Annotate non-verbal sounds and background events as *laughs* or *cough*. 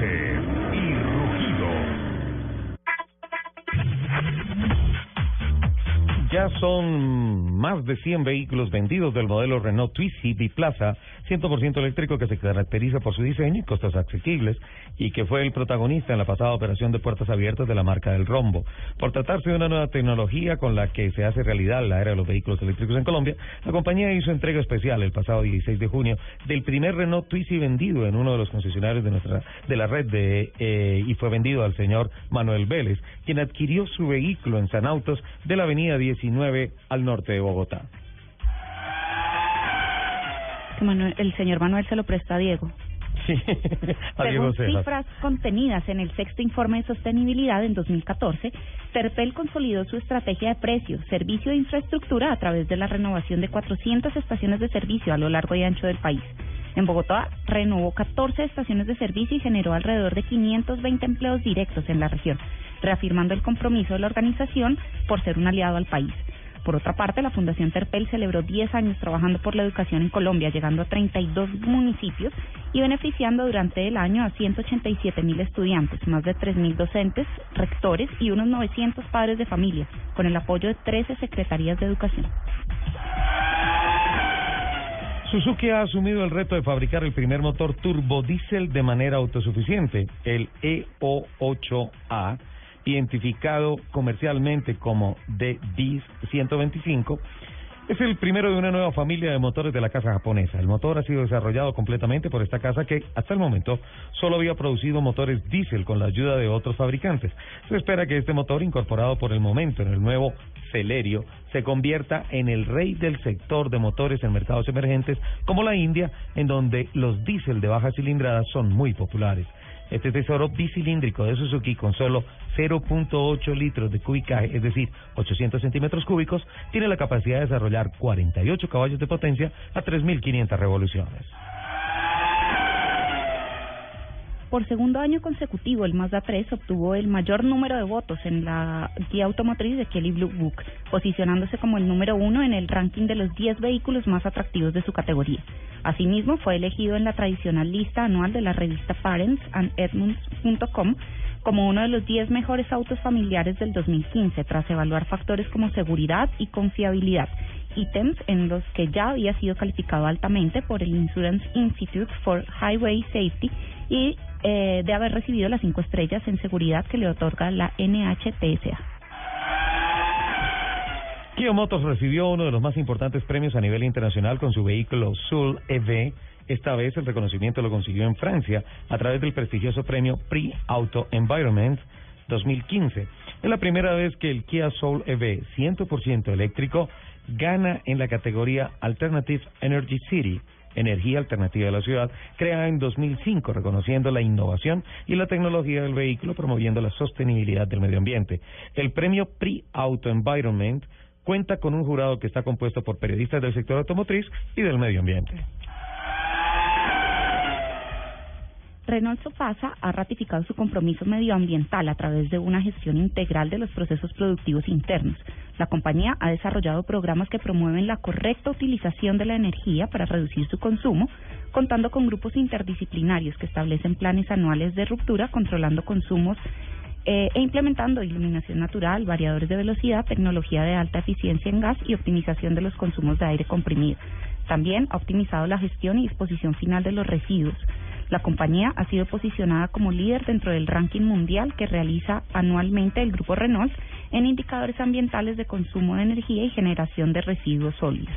Y. Son más de 100 vehículos vendidos del modelo Renault Twizy Biplaza 100% eléctrico que se caracteriza por su diseño y costos asequibles y que fue el protagonista en la pasada operación de puertas abiertas de la marca del Rombo. Por tratarse de una nueva tecnología con la que se hace realidad la era de los vehículos eléctricos en Colombia, la compañía hizo entrega especial el pasado 16 de junio del primer Renault Twizy vendido en uno de los concesionarios de nuestra de la red de eh, y fue vendido al señor Manuel Vélez, quien adquirió su vehículo en San Autos de la avenida 10 al norte de Bogotá. el señor Manuel se lo presta a Diego. Sí, *laughs* a Según cifras contenidas en el sexto informe de sostenibilidad en 2014, Terpel consolidó su estrategia de precios, servicio e infraestructura a través de la renovación de 400 estaciones de servicio a lo largo y ancho del país. En Bogotá renovó 14 estaciones de servicio y generó alrededor de 520 empleos directos en la región, reafirmando el compromiso de la organización por ser un aliado al país. Por otra parte, la Fundación Terpel celebró 10 años trabajando por la educación en Colombia, llegando a 32 municipios y beneficiando durante el año a 187 mil estudiantes, más de 3 mil docentes, rectores y unos 900 padres de familia, con el apoyo de 13 secretarías de educación. Suzuki ha asumido el reto de fabricar el primer motor turbodiesel de manera autosuficiente, el EO8A identificado comercialmente como DDIS 125, es el primero de una nueva familia de motores de la casa japonesa. El motor ha sido desarrollado completamente por esta casa que hasta el momento solo había producido motores diésel con la ayuda de otros fabricantes. Se espera que este motor, incorporado por el momento en el nuevo Celerio, se convierta en el rey del sector de motores en mercados emergentes como la India, en donde los diésel de baja cilindrada son muy populares. Este tesoro bicilíndrico de Suzuki con solo 0.8 litros de cubicaje, es decir, 800 centímetros cúbicos, tiene la capacidad de desarrollar 48 caballos de potencia a 3.500 revoluciones. Por segundo año consecutivo, el Mazda 3 obtuvo el mayor número de votos en la guía automotriz de Kelly Blue Book, posicionándose como el número uno en el ranking de los 10 vehículos más atractivos de su categoría. Asimismo, fue elegido en la tradicional lista anual de la revista Parents and Edmunds.com como uno de los 10 mejores autos familiares del 2015, tras evaluar factores como seguridad y confiabilidad, ítems en los que ya había sido calificado altamente por el Insurance Institute for Highway Safety y eh, de haber recibido las cinco estrellas en seguridad que le otorga la NHTSA. Kia Motors recibió uno de los más importantes premios a nivel internacional con su vehículo Soul EV. Esta vez el reconocimiento lo consiguió en Francia a través del prestigioso premio Prix Auto Environment 2015. Es la primera vez que el Kia Soul EV 100% eléctrico gana en la categoría Alternative Energy City Energía Alternativa de la Ciudad, creada en 2005, reconociendo la innovación y la tecnología del vehículo, promoviendo la sostenibilidad del medio ambiente. El premio Pre-Auto Environment cuenta con un jurado que está compuesto por periodistas del sector automotriz y del medio ambiente. Renault Sofasa ha ratificado su compromiso medioambiental a través de una gestión integral de los procesos productivos internos. La compañía ha desarrollado programas que promueven la correcta utilización de la energía para reducir su consumo, contando con grupos interdisciplinarios que establecen planes anuales de ruptura, controlando consumos eh, e implementando iluminación natural, variadores de velocidad, tecnología de alta eficiencia en gas y optimización de los consumos de aire comprimido. También ha optimizado la gestión y disposición final de los residuos. La compañía ha sido posicionada como líder dentro del ranking mundial que realiza anualmente el grupo Renault en indicadores ambientales de consumo de energía y generación de residuos sólidos.